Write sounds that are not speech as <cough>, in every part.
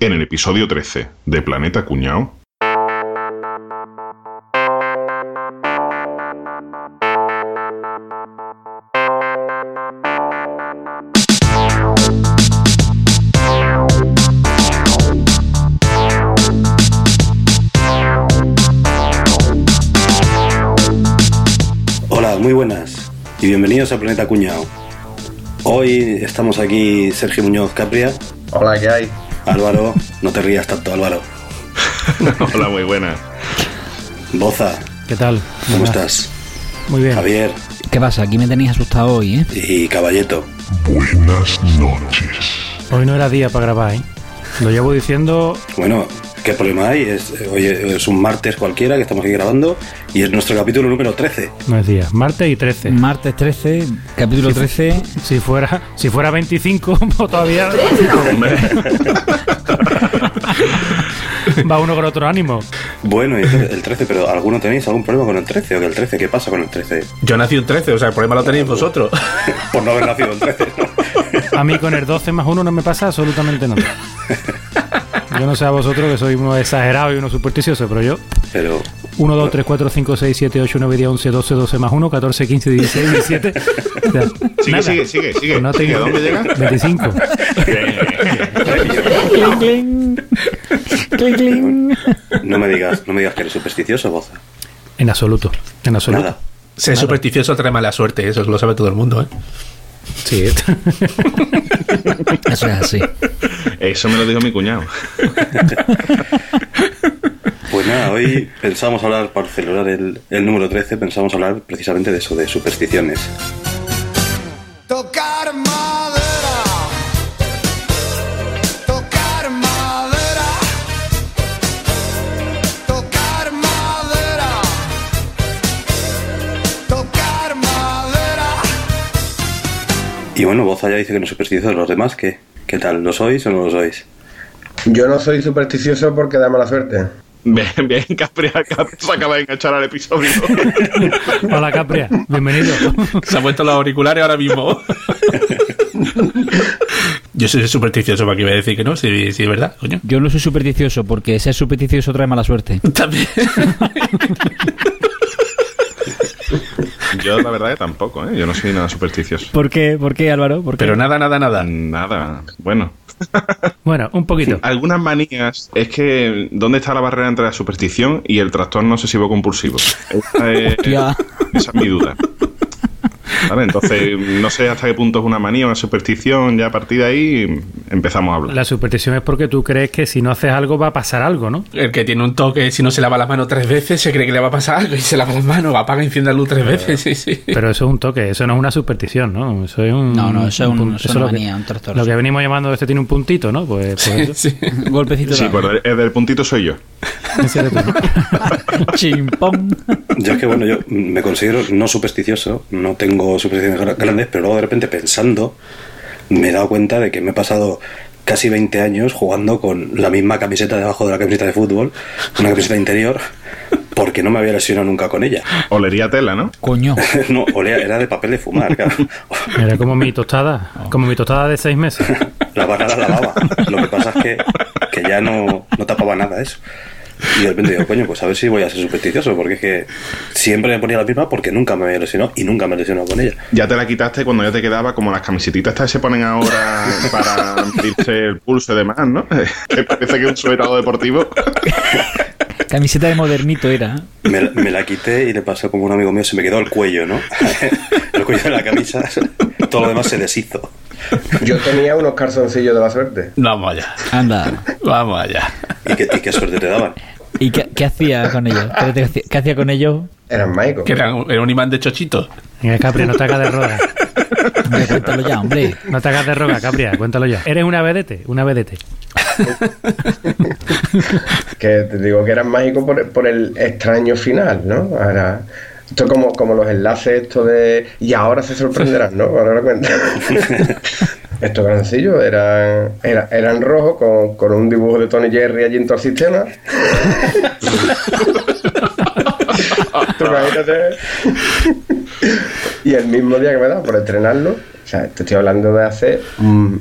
En el episodio 13 de Planeta Cuñao. Hola, muy buenas y bienvenidos a Planeta Cuñao. Hoy estamos aquí Sergio Muñoz Capria, Hola, ¿qué hay? Álvaro, no te rías tanto Álvaro, <laughs> Hola, muy buenas. Boza, ¿Qué tal? ¿cómo Buenas. estás? Muy bien. Javier ¿Qué pasa? Aquí me tenéis asustado hoy, ¿eh? y Caballeto. Buenas noches. Hoy no era día para grabar, ¿eh? Lo llevo diciendo. Bueno, ¿qué problema hay? Es, hoy es un martes cualquiera que estamos aquí grabando y es nuestro capítulo número 13. No día. Martes y 13. Martes 13, capítulo 13. Si fuera, si fuera 25, <laughs> pues todavía. <laughs> Va uno con otro ánimo. Bueno, y el 13, pero ¿alguno tenéis algún problema con el 13 o que el 13? ¿Qué pasa con el 13? Yo nací un 13, o sea, el problema lo tenéis vosotros. <laughs> Por no haber nacido el 13, ¿no? A mí con el 12 más 1 no me pasa absolutamente nada. Yo no sé a vosotros que soy uno exagerado y uno supersticioso, pero yo. Pero 1, 2, 3, 4, 5, 6, 7, 8, 9, 10, 11, 12, 12 más 1, 14, 15, 16, 17. O sea, Sigue, nada. sigue, sigue, sigue. Pues no tengo- ¿Y a dónde llega? 25. Cling, cling. Cling, cling. no me digas, no me digas que eres supersticioso, Boza. En absoluto. En absoluto. Nada. Ser supersticioso trae mala suerte, eso lo sabe todo el mundo, ¿eh? Sí. <laughs> Eso es así. Eso me lo dijo mi cuñado. <laughs> Pues nada, hoy pensamos hablar, para celebrar el, el número 13, pensamos hablar precisamente de eso, de supersticiones. Tocar Y bueno, Boza ya dice que no es supersticioso, los demás, ¿qué? ¿Qué tal? ¿Lo sois o no lo sois? Yo no soy supersticioso porque da mala suerte. Bien, bien, Capri acá se acaba de enganchar al episodio. <laughs> Hola Capria, bienvenido. Se ha puesto los auriculares ahora mismo. <laughs> Yo soy supersticioso para que iba a decir que no, si, si es verdad, coño. Yo no soy supersticioso porque ser supersticioso trae mala suerte. También. <laughs> Yo la verdad que tampoco, ¿eh? Yo no soy nada supersticioso. ¿Por qué? ¿Por qué, Álvaro? ¿Por qué? Pero nada, nada, nada. Nada. Bueno, Bueno, un poquito. algunas manías es que ¿dónde está la barrera entre la superstición y el trastorno obsesivo compulsivo? Esa es, esa es mi duda. ¿Vale? Entonces, no sé hasta qué punto es una manía, una superstición, ya a partir de ahí empezamos a hablar. La superstición es porque tú crees que si no haces algo va a pasar algo, ¿no? El que tiene un toque, si no se lava las manos tres veces, se cree que le va a pasar algo y se lava las manos, apaga y enciende la luz tres veces, sí, sí. Pero eso es un toque, eso no es una superstición, ¿no? Eso es un. No, no, eso es un- pun- eso es una que- manía, un trastorno, Lo que sí. venimos llamando este tiene un puntito, ¿no? Pues, pues eso. <laughs> Sí. Un golpecito Sí, por el del puntito soy yo. <laughs> <laughs> Chimpón. Yo es que, bueno, yo me considero no supersticioso, no tengo supersticiones gra- grandes, pero luego de repente pensando, me he dado cuenta de que me he pasado casi 20 años jugando con la misma camiseta debajo de la camiseta de fútbol, una camiseta interior, porque no me había lesionado nunca con ella. Olería tela, ¿no? Coño. <laughs> No, olea, era de papel de fumar, claro. Era como mi tostada, como mi tostada de seis meses. <laughs> La barra la lavaba. Lo que pasa es que, que ya no, no tapaba nada eso. Y de repente digo, coño, pues a ver si voy a ser supersticioso, porque es que siempre me ponía la misma porque nunca me había lesionado y nunca me he lesionado con ella. Ya te la quitaste cuando ya te quedaba como las camisetitas estas que se ponen ahora <laughs> para medirse el pulso y demás, ¿no? <laughs> Que parece que es un sujetado deportivo. Camiseta de modernito era. ¿eh? Me, me la quité y le pasó como un amigo mío, se me quedó el cuello, ¿no? <laughs> el cuello de la camisa, todo lo demás se deshizo. Yo tenía unos calzoncillos de la suerte. Vamos allá. Anda. Vamos allá. ¿Y qué, y qué suerte te daban? ¿Y qué, qué hacía con ellos? ¿Qué, hacía- qué hacía con ellos? Eran mágicos. Que era un, era un imán de chochito. Venga, Capria, no te hagas de roga. Hombre, cuéntalo ya, hombre. No te hagas de roga, Capria, cuéntalo ya. Eres una vedete, una vedete. <laughs> Que te digo que eran mágicos por, por el extraño final, ¿no? Ahora, esto es como, como los enlaces esto de... Y ahora se sorprenderán, ¿no? Ahora lo cuento. <laughs> Estos grancillos eran, era- eran rojos con, con un dibujo de Tony Jerry allí en todo el sistema. Tú imagínate. y el mismo día que me da por estrenarlo, o sea, te estoy hablando de hace mm,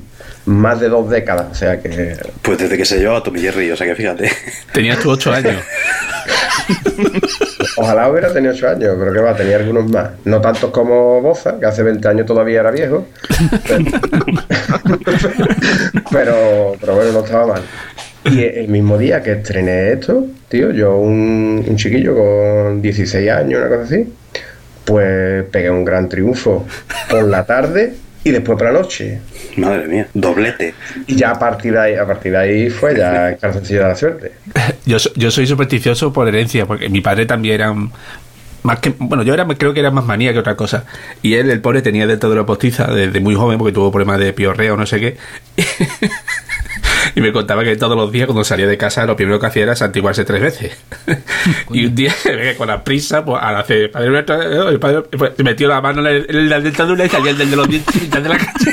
más de dos décadas. O sea que Pues desde que se llevaba Tommy Jerry, o sea que fíjate. Tenías tú ocho años. <laughs> <laughs> ojalá hubiera tenido ocho años, pero que va, tenía algunos más. No tantos como Boza, que hace 20 años todavía era viejo. <laughs> pero, pero bueno, no estaba mal. Y el mismo día que estrené esto, tío, yo, un, un chiquillo con 16 años, una cosa así, pues pegué un gran triunfo por la tarde y después por la noche. Madre mía, doblete. Y ya a partir de ahí, a partir de ahí fue ya calzoncillo de la suerte. <laughs> Yo, yo soy supersticioso por herencia, porque mi padre también era un- más que bueno yo era creo que era más manía que otra cosa y él el pobre tenía de todo lo postiza desde muy joven porque tuvo problemas de piorrea o no sé qué <laughs> y me contaba que todos los días cuando salía de casa lo primero que hacía era santiguarse tres veces. <laughs> Y un día <laughs> con la prisa pues al hacer padre nuestro, el padre pues, se metió la mano en la dentadura y salía el del de los dientes <laughs> mitad de la calle.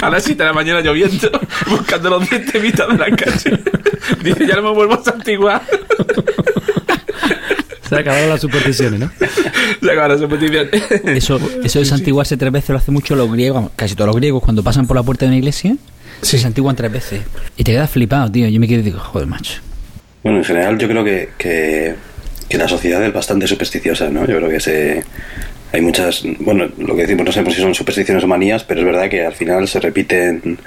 A las 7 de la mañana lloviendo buscando los dientes mitad de la calle. Dice ya no me vuelvo a santiguar Se acabaron las supersticiones, ¿no? Se acabaron sus peticiones. Eso, eso de santiguarse tres veces lo hace mucho los griegos, casi todos los griegos, cuando pasan por la puerta de una iglesia, se santiguan tres veces. Y te quedas flipado, tío. Yo me quedo y digo, joder, macho. Bueno, en general yo creo que, que, que la sociedad es bastante supersticiosa, ¿no? Yo creo que se... Hay muchas, bueno, lo que decimos no sabemos si son supersticiones o manías, pero es verdad que al final se repiten,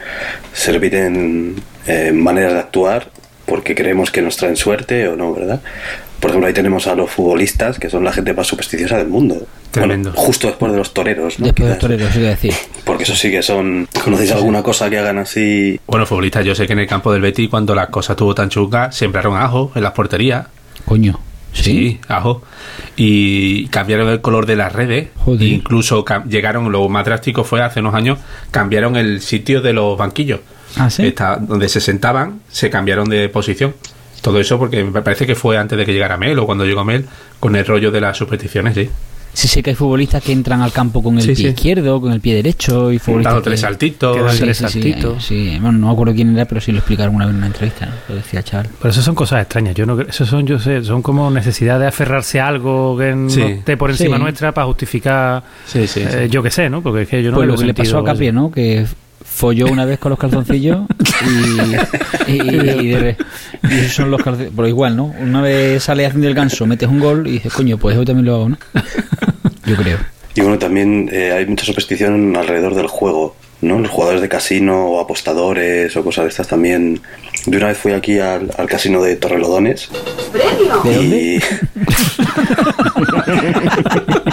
se repiten eh, maneras de actuar porque creemos que nos traen suerte o no, ¿verdad? Por ejemplo, ahí tenemos a los futbolistas, que son la gente más supersticiosa del mundo. Tremendo. Bueno, justo después de los toreros, ¿no? Después de Quizás. torero, eso que decir. Porque eso sí que son... ¿Conocéis alguna cosa que hagan así? Bueno, futbolistas, yo sé que en el campo del Betis, cuando la cosa estuvo tan chunga, sembraron ajo en las porterías. Coño. Sí, ajo. Y cambiaron el color de las redes. Joder. Incluso llegaron, lo más drástico fue hace unos años, cambiaron el sitio de los banquillos. Ah, sí. Está- donde se sentaban, se cambiaron de posición. Todo eso porque me parece que fue antes de que llegara Mel o cuando llegó Mel, con el rollo de las supersticiones, sí. Sí sé que hay futbolistas que entran al campo con el Sí, pie sí. izquierdo, con el pie derecho y futbolistas Dando que- tres saltitos. Sí, tres saltitos. sí. Bueno, no me acuerdo quién era, pero sí lo explicaron alguna vez en una entrevista, ¿no? Lo decía chaval. Pero eso son cosas extrañas. Yo no creo- eso son, yo sé, son como necesidad de aferrarse a algo que no Sí. esté por encima Sí. nuestra para justificar, Sí, sí, sí. eh, yo qué sé, ¿no? Porque es que yo no pues lo que le pasó a Capri, ¿no? Que folló una vez con los calzoncillos y, y, y de- y esos son los calzoncillos. Pero igual, ¿no? Una vez sales haciendo el ganso, metes un gol y dices, coño, pues yo también lo hago, ¿no? Yo creo. Y bueno, también eh, hay mucha superstición alrededor del juego, ¿no? Los jugadores de casino o apostadores o cosas de estas también. Yo una vez fui aquí al, al casino de Torrelodones ¿De dónde? <laughs>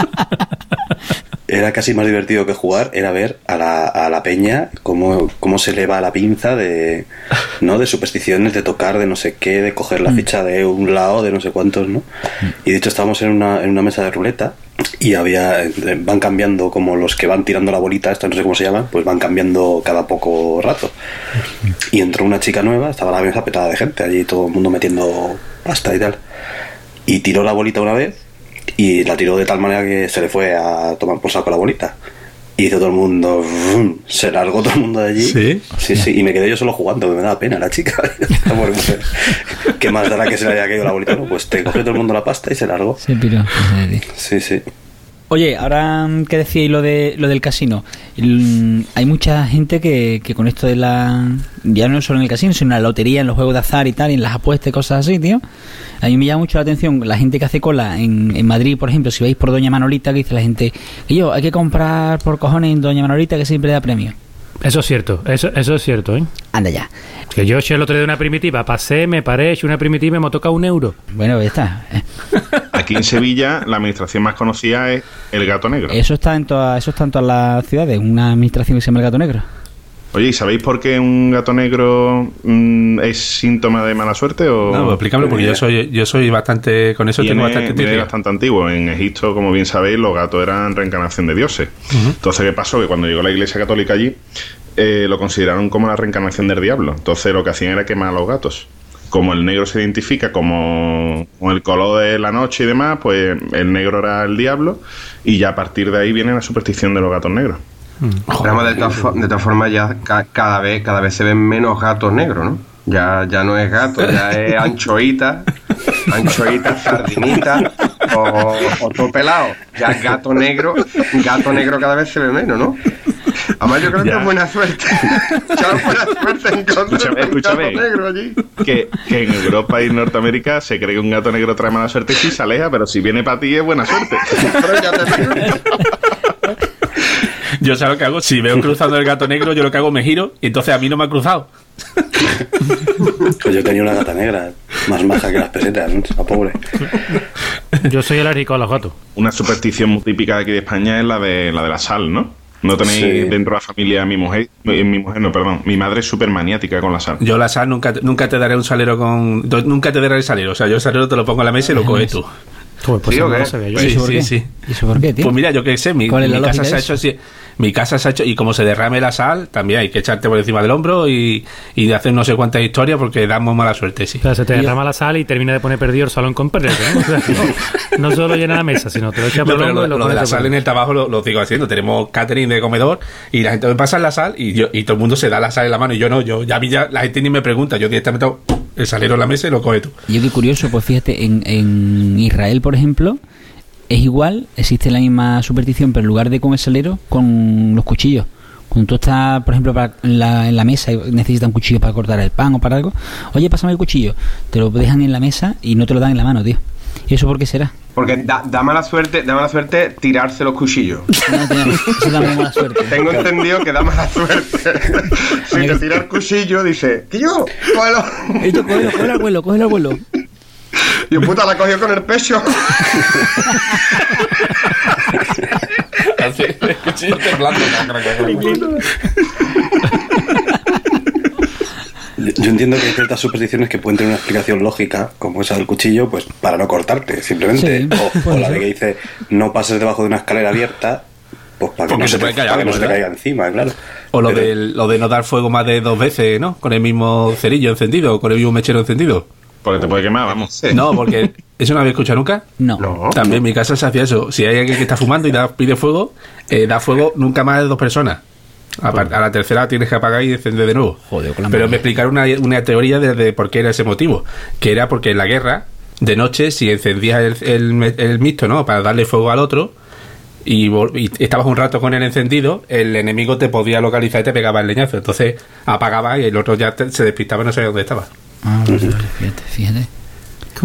era casi más divertido que jugar, era ver a la, a la peña cómo, cómo se le va la pinza de, ¿no? de supersticiones, de tocar, de no sé qué, de coger la ficha de un lado, de no sé cuántos, ¿no? Y de hecho estábamos en una, en una mesa de ruleta y había eh, van cambiando como los que van tirando la bolita, esta no sé cómo se llama, pues van cambiando cada poco rato. Y entró una chica nueva, estaba la mesa petada de gente, allí todo el mundo metiendo pasta y tal. Y tiró la bolita una vez y la tiró de tal manera que se le fue a tomar por saco la bolita. Y hizo todo el mundo, se largó todo el mundo de allí. ¿Sí? Sí, sí, y me quedé yo solo jugando, me daba pena la chica. <laughs> Pues, ¿Qué más dará que se le haya caído la bolita? No, pues te cogió todo el mundo la pasta y se largó. Se piró. Sí, sí. Oye, ahora mm, que decíais lo de lo del casino, mm, hay mucha gente que, que con esto de la ya no solo en el casino, sino en la lotería, en los juegos de azar y tal, y en las apuestas y cosas así, tío. A mí me llama mucho la atención la gente que hace cola en, en Madrid, por ejemplo, si vais por Doña Manolita, que dice la gente, que yo, hay que comprar por cojones en Doña Manolita que siempre da premio. Eso es cierto, eso, eso es cierto, ¿eh? Anda ya. Que yo eché el otro día una primitiva, pasé, me paré, eché una primitiva y me toca un euro. Bueno, ya está. <laughs> Aquí en Sevilla, la administración más conocida es el gato negro. Eso está en todas, eso está en todas las ciudades, una administración que se llama el gato negro. Oye, ¿y sabéis por qué un gato negro mm, es síntoma de mala suerte? O... No, pues explícamelo porque yo soy, yo soy bastante, con eso tengo bastante intriga. bastante antiguo. En Egipto, como bien sabéis, los gatos eran reencarnación de dioses. Entonces, ¿qué pasó? Que cuando llegó la iglesia católica allí, eh, lo consideraron como la reencarnación del diablo. Entonces, lo que hacían era quemar a los gatos. Como el negro se identifica como con el color de la noche y demás, pues el negro era el diablo. Y ya a partir de ahí viene la superstición de los gatos negros. De todas de formas, ya ca- cada vez, cada vez se ven menos gatos negros, ¿no? Ya, ya no es gato, ya <laughs> es anchoita, anchoita, sardinita o, o todo pelado. Ya gato negro, gato negro cada vez se ve menos, ¿no? Además, yo creo Ya. que es buena suerte. <laughs> Chao, buena suerte encontrar Escúchame, un gato negro allí. Que, que en Europa y Norteamérica se cree que un gato negro trae mala suerte y sí se aleja, pero si viene para ti es buena suerte. Pero ya te digo. <laughs> Yo sé lo que hago. Si veo cruzando el gato negro, yo lo que hago me giro y entonces a mí no me ha cruzado. Pues yo tenía una gata negra, más maja que las pesetas, ¿no? La pobre. Yo soy alérgico a los gatos. Una superstición muy típica de aquí de España es la de la de la sal, ¿no? No tenéis Sí. dentro de la familia mi mujer, mi, mi mujer no, perdón, mi madre es súper maniática con la sal. Yo la sal nunca, nunca te daré un salero con. Nunca te daré el salero. O sea, yo el salero te lo pongo en la mesa y lo coges tú. Joder, pues ¿Sí eso o no qué? lo sabía yo. Sí, ¿Y eso por sí, qué? sí. ¿Y eso por qué, tío? Pues mira, yo qué sé, mi, ¿Cuál es la mi casa se ha hecho así. Mi casa se ha hecho, y como se derrame la sal, también hay que echarte por encima del hombro y, y de hacer no sé cuántas historias porque damos mala suerte, sí. O sea, se te derrama la sal y termina de poner perdido el salón con perder, ¿no? O sea, no, no solo llena la mesa, sino te lo echa No, por el pero hombro lo, y lo lo de la sal el- en el trabajo lo, lo sigo haciendo. Tenemos catering de comedor y la gente me pasa la sal y yo y todo el mundo se da la sal en la mano y yo no. Yo ya vi ya la gente ni me pregunta. Yo directamente hago el salero en la mesa y lo coge tú. Yo qué curioso, pues fíjate, en, en Israel, por ejemplo, es igual, existe la misma superstición, pero en lugar de con el salero, con los cuchillos. Cuando tú estás, por ejemplo, para- la, en la mesa y necesitas un cuchillo para cortar el pan o para algo, oye, pásame el cuchillo. Te lo dejan en la mesa y no te lo dan en la mano, tío. ¿Y eso por qué será? Porque da, da mala suerte, da mala suerte tirarse los cuchillos. No, tío, eso da <laughs> muy mala suerte. Tengo entendido que da mala suerte. <laughs> si te tira el cuchillo, dice, que yo, cógelo. Esto, cógelo, cógelo, abuelo, cógelo, abuelo. Y puta la cogió con el pecho. <laughs> yo entiendo que hay ciertas supersticiones que pueden tener una explicación lógica, como esa del cuchillo, pues para no cortarte, simplemente. Sí, o, la de que dice no pases debajo de una escalera abierta, pues para que Porque no se te, caer para que no se te caiga encima, claro. O lo, Pero- de, lo de no dar fuego más de dos veces, ¿no? Con el mismo cerillo encendido o con el mismo mechero encendido. Porque te puede quemar, vamos. No, porque eso no había escuchado nunca. No. No. También en mi casa se hacía eso. Si hay alguien que está fumando y da, pide fuego, eh, da fuego nunca más de dos personas. A, la tercera tienes que apagar y encender de nuevo. Joder, con la Pero me explicaron una, una teoría de, de por qué era ese motivo. Que era porque en la guerra, de noche, si encendías el, el, mixto, ¿no? Para darle fuego al otro, y, estabas un rato con el encendido, el enemigo te podía localizar y te pegaba el leñazo. Entonces apagaba y el otro ya te- se despistaba y no sabía dónde estaba. Ah, vale, vale, fíjate, fíjate.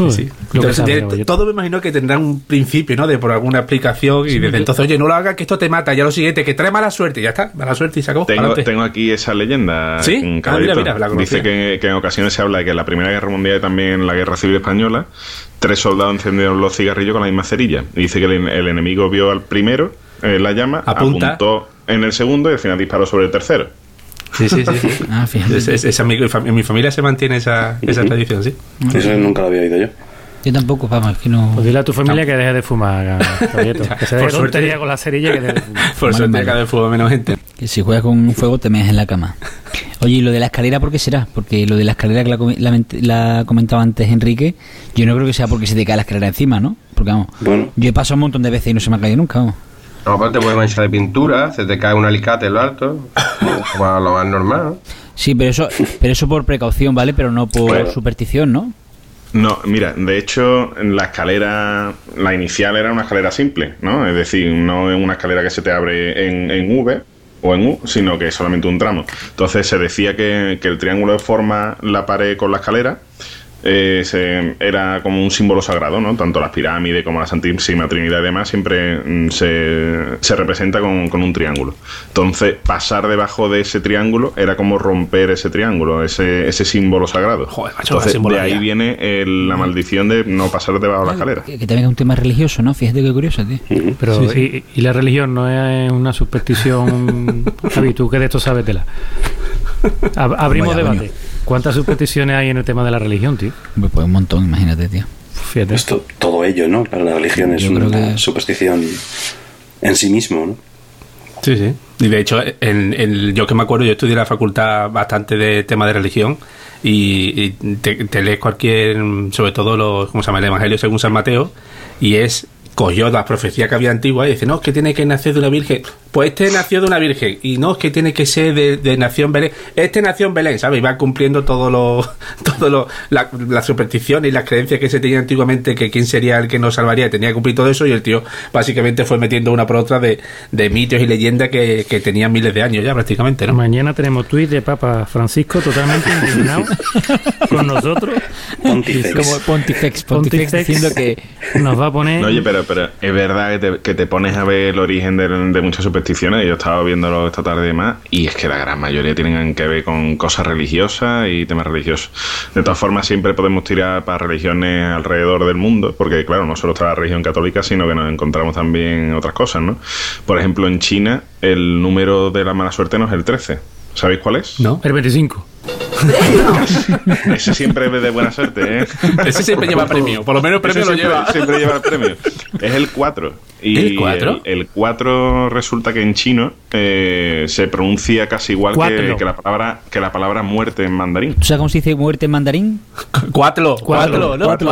Sí. Entonces, de- todo me imagino que tendrá un principio, ¿no? De por alguna explicación y desde entonces, oye, no lo hagas que esto te mata. Ya lo siguiente, que trae mala suerte. y Ya está, mala suerte y se acabó. Tengo, aquí esa leyenda. ¿Sí? Ah, mira, mira, la conocía. Dice que, que en ocasiones se habla de que en la Primera Guerra Mundial y también en la Guerra Civil Española, tres soldados encendieron los cigarrillos con la misma cerilla. Y dice que el, el enemigo vio al primero en la llama, Apunta. apuntó en el segundo y al final disparó sobre el tercero. Sí, sí, sí. sí. <laughs> Ah, fíjate. Es- es- esa- mi- en mi familia se mantiene esa, esa tradición, sí. Eso nunca lo había oído yo. Yo tampoco, vamos, es que no. Pues dile a tu familia que deje de fumar, <laughs> Caballito. Que se deje Por suerte. tontería con la cerilla que deje de fumar. Por suerte cada vez fuego menos gente. Que si juegas con un fuego te meas en la cama. Oye, ¿y lo de la escalera por qué será? Porque lo de la escalera que la, la, la comentaba antes Enrique, yo no creo que sea porque se te cae la escalera encima, ¿no? Porque vamos, Bueno. yo he pasado un montón de veces y no se me ha caído nunca, vamos. No, aparte te puedes manchar de pintura, se te cae un alicate en lo alto. <laughs> Como lo más normal. ¿no? Sí, pero eso, pero eso por precaución, ¿vale? Pero no por Claro. superstición, ¿no? No, mira, de hecho, la escalera, la inicial era una escalera simple, ¿no? Es decir, no es una escalera que se te abre en, en V o en U, sino que es solamente un tramo. Entonces se decía que, que el triángulo de forma la pared con la escalera eh, se- era como un símbolo sagrado, ¿no? Tanto las pirámides como la Santísima Trinidad y demás siempre mm, se, se representa con, con un triángulo. Entonces, pasar debajo de ese triángulo era como romper ese triángulo, ese, ese símbolo sagrado. Joder, macho, Entonces, de ahí viene el- la maldición de no pasar debajo de la escalera. Que, que también es un tema religioso, ¿no? Fíjate qué curioso, tío. Pero, Y, y la religión no es una superstición. <laughs> Javi, tú que de esto sabes tela. Ab- abrimos Vaya, debate. ¿Cuántas supersticiones hay en el tema de la religión, tío? Pues un montón, imagínate, tío. Fíjate. Esto, todo ello, ¿no? Para la religión es Yo una que- superstición en sí mismo, ¿no? Sí, sí. Y de hecho, en, en- yo que me acuerdo, yo estudié en la facultad bastante de tema de religión y, y te, te lees cualquier, sobre todo los, ¿cómo se llama? El Evangelio según San Mateo y es cogió las profecías que había antiguas y dice, no, es que tiene que nacer de una virgen. pues este nació de una virgen. Y no, es que tiene que ser de, de nación Belén. Este nació en Belén, ¿sabes? Y va cumpliendo todo lo, <laughs> todo lo, la, las supersticiones y las creencias que se tenían antiguamente, que quién sería el que nos salvaría, y tenía que cumplir todo eso. Y el tío básicamente fue metiendo una por otra de, de mitos y leyendas que, que tenían miles de años ya prácticamente, ¿no? Mañana tenemos tuit de Papa Francisco totalmente indignado <laughs> con nosotros. Pontifex. Como Pontifex, Pontifex, Pontifex diciendo que nos va a poner. No, oye, pero, pero es verdad que te, que te pones a ver el origen de, de muchas supersticiones. Yo estaba viéndolo esta tarde y demás, y es que la gran mayoría tienen que ver con cosas religiosas y temas religiosos. De todas formas, siempre podemos tirar para religiones alrededor del mundo, porque, claro, no solo está la religión católica, sino que nos encontramos también otras cosas, ¿no? Por ejemplo, en China, el número de la mala suerte no es el 13. ¿Sabéis cuál es? ¿No? El 25. Ese siempre es de buena suerte, ¿eh? Ese siempre lleva premio. Por lo menos premio Ese lo siempre, lleva. siempre lleva el premio. Es el 4. Y ¿El cuatro? El, el 4 resulta que en chino eh, se pronuncia casi igual que, la palabra que la palabra muerte en mandarín. ¿Tú sabes cómo se dice muerte en mandarín? Cuatro, cuatro, ¿no? Cuatro.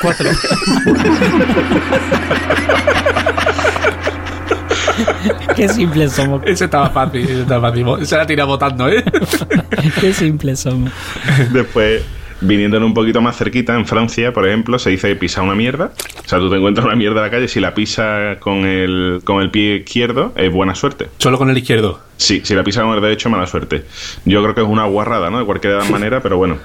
Cuatro. <laughs> <laughs> Qué simples somos. Ese estaba fácil, ese estaba fácil. Se la tira votando, ¿eh? <laughs> Qué simples somos. Después, viniendo un poquito más cerquita, en Francia, por ejemplo, se dice pisa una mierda. O sea, tú te encuentras una mierda en la calle, si la pisas con el, con el pie izquierdo, es buena suerte. Solo con el izquierdo. Sí, si la pisas con el derecho, mala suerte. Yo creo que es una guarrada, ¿no? De cualquier <laughs> manera, pero bueno.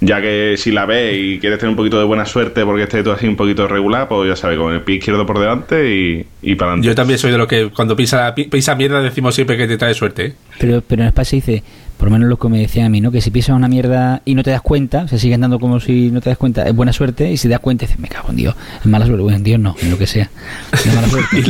Ya que si la ves y quieres tener un poquito de buena suerte porque esté todo así un poquito regular, pues ya sabes, con el pie izquierdo por delante y, y para adelante. Yo también soy de los que cuando pisa, pi- pisa mierda decimos siempre que te trae suerte, ¿eh? Pero, pero en España se dice, por lo menos lo que me decían a mí, ¿no? Que si pisas una mierda y no te das cuenta, o sea, sigues andando como si no te das cuenta, es buena suerte, y si te das cuenta, dices, me cago en Dios, es mala suerte, bueno, en Dios no, en lo que sea. Es mala suerte.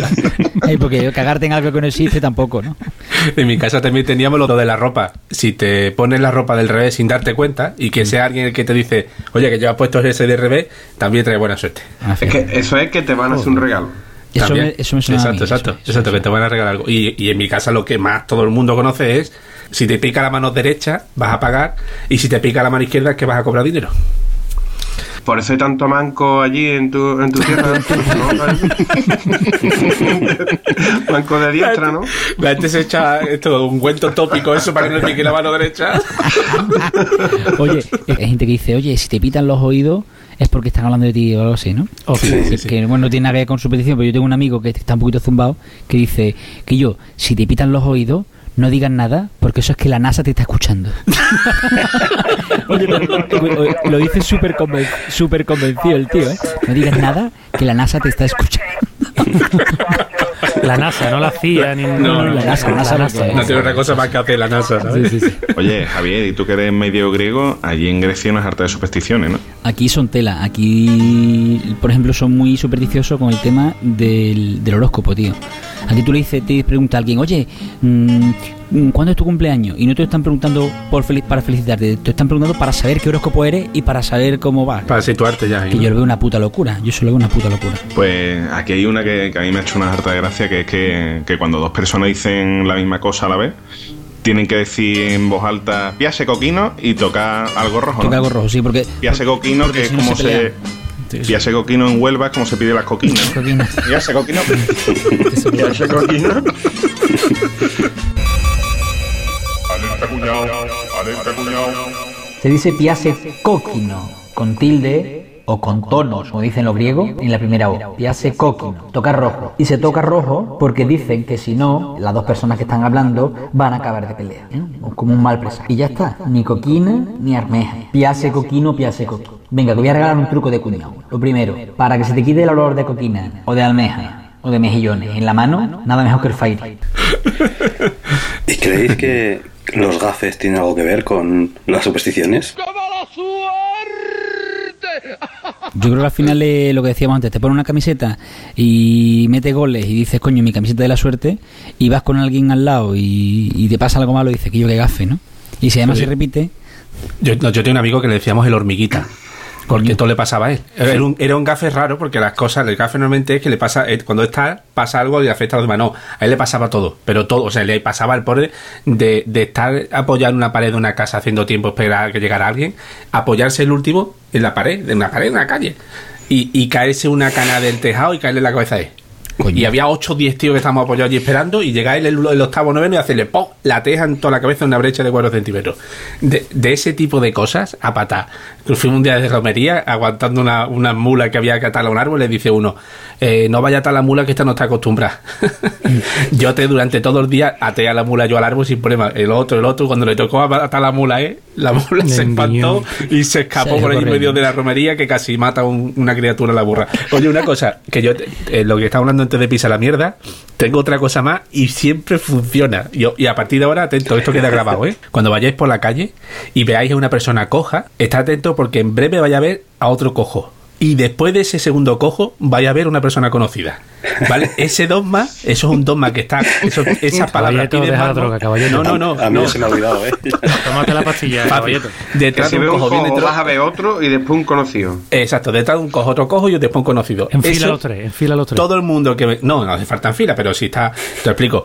<laughs> <laughs> Porque cagarte en algo que no existe tampoco, ¿no? <laughs> En mi casa también teníamos lo de la ropa. Si te pones la ropa del revés sin darte cuenta y que sea alguien el que te dice, oye, que llevas puesto ese de revés, también trae buena suerte. Ah, Es que eso es que te van a hacer un regalo. Eso me, eso me suena a Exacto, mí, exacto, eso, eso, exacto, que te van a regalar algo. Y, y en mi casa lo que más todo el mundo conoce es, si te pica la mano derecha, vas a pagar, y si te pica la mano izquierda, es que vas a cobrar dinero. Por eso hay tanto manco allí en tu, en tu tierra. ¿no? <laughs> manco de diestra, ¿no? La gente se echa esto, un cuento tópico eso para que no le pique la mano derecha. <laughs> Oye, hay gente que dice, oye, si te pitan los oídos es porque están hablando de ti o algo así, ¿no? Ok. Que- Que bueno, no tiene nada que ver con su petición, pero yo tengo un amigo que está un poquito zumbado que dice que yo, si te pitan los oídos, no digas nada, porque eso es que la NASA te está escuchando. <laughs> Oye, pero- lo dice súper conven- súper convencido el tío, ¿eh? No digas nada, que la NASA te está escuchando. La NASA, no la CIA ni No, no, la NASA, la NASA, NASA. No tiene otra cosa más que hacer la NASA, ¿sabes? Sí, sí, sí. Oye, Javier, y tú que eres medio griego, allí en Grecia no es harta de supersticiones, ¿no? Aquí son tela. Aquí, por ejemplo, son muy supersticiosos con el tema del, del horóscopo, tío. Aquí tú le dices, te pregunta a alguien, oye, mm, ¿cuándo es tu cumpleaños? Y no te están preguntando por feliz, para felicitarte, te están preguntando para saber qué horóscopo eres y para saber cómo vas. Para situarte ya. ahí, Que ¿no? yo lo veo una puta locura. Yo solo veo una puta locura. Pues aquí hay una que, que a mí me ha hecho una harta de gracia, que es que, que cuando dos personas dicen la misma cosa a la vez, tienen que decir en voz alta, piase coquino y tocar algo rojo. Toca ¿no? algo rojo, sí, porque. Piase coquino, porque que es si no como se se... Sí, coquino en Huelva es como se pide las coquinas. Piase coquino. Ya se coquino. <laughs> <laughs> Se dice piase coquino, con tilde o con tonos, como dicen los griegos, en la primera O. Piase coquino, toca rojo. Y se toca rojo porque dicen que si no, las dos personas que están hablando van a acabar de pelea. ¿eh? Como un mal presagio. Y ya está, ni coquina ni armeja. Piase coquino, piase coquino. Venga, te voy a regalar un truco de cuñado. Lo primero, para que se te quite el olor de coquina o de almeja o de mejillones en la mano, nada mejor que el fire. <laughs> ¿Y creéis que los gafes tienen algo que ver con las supersticiones? <laughs> Yo creo que al final es lo que decíamos antes, te pones una camiseta y mete goles y dices, coño, mi camiseta de la suerte, y vas con alguien al lado y, y te pasa algo malo y dices que yo que gafe, ¿no? Y si además Sí. se repite, Yo, no, yo tenía un amigo que le decíamos el hormiguita. Porque todo le pasaba a él. Era un, era un gafe raro porque las cosas, el gafe normalmente es que le pasa, eh, cuando está, pasa algo y afecta a los demás. No, a él le pasaba todo, pero todo, o sea, le pasaba el pobre de, de estar apoyado en una pared de una casa haciendo tiempo esperar a que llegara alguien, apoyarse el último en la pared, en una pared, en una calle, y, y caerse una cana del tejado y caerle la cabeza a él. Y había 8 o 10 tíos que estábamos apoyados allí esperando y llega él el, el octavo noveno y hacerle ¡pum! la teja en toda la cabeza en una brecha de 4 centímetros. De, de ese tipo de cosas, a patá. Fuimos un día de romería aguantando una, una mula que había que atar a un árbol le dice uno, eh, no vaya a atar la mula que esta no está acostumbrada. <laughs> yo te durante todo el día até a la mula yo al árbol sin problema. El otro, el otro, cuando le tocó atar la mula, ¿eh? la mula se espantó y se escapó Se por ahí en medio de la romería que casi mata a un- una criatura a la burra. Oye, una cosa, que yo, eh, lo que estaba hablando antes de pisar la mierda, tengo otra cosa más y siempre funciona. Yo- y a partir de ahora, atento, esto queda grabado, ¿eh? <laughs> Cuando vayáis por la calle y veáis a una persona coja, está atento porque en breve vaya a ver a otro cojo. Y después de ese segundo cojo, vaya a ver una persona conocida. ¿Vale? <laughs> Ese dogma, eso es un dogma que está. Eso, deja la algo. droga, caballito. No, no, no. A mí no. se me ha olvidado, ¿eh? <laughs> <laughs> Tómate la pastilla, Papi. Que detrás si de un un cojo viene otro- vas a ver otro y después un conocido. Exacto, detrás de un cojo otro cojo y después un conocido. Enfila Eso- los tres, enfila los tres. todo el mundo que me, no, no hace falta en fila, pero si está, te lo explico.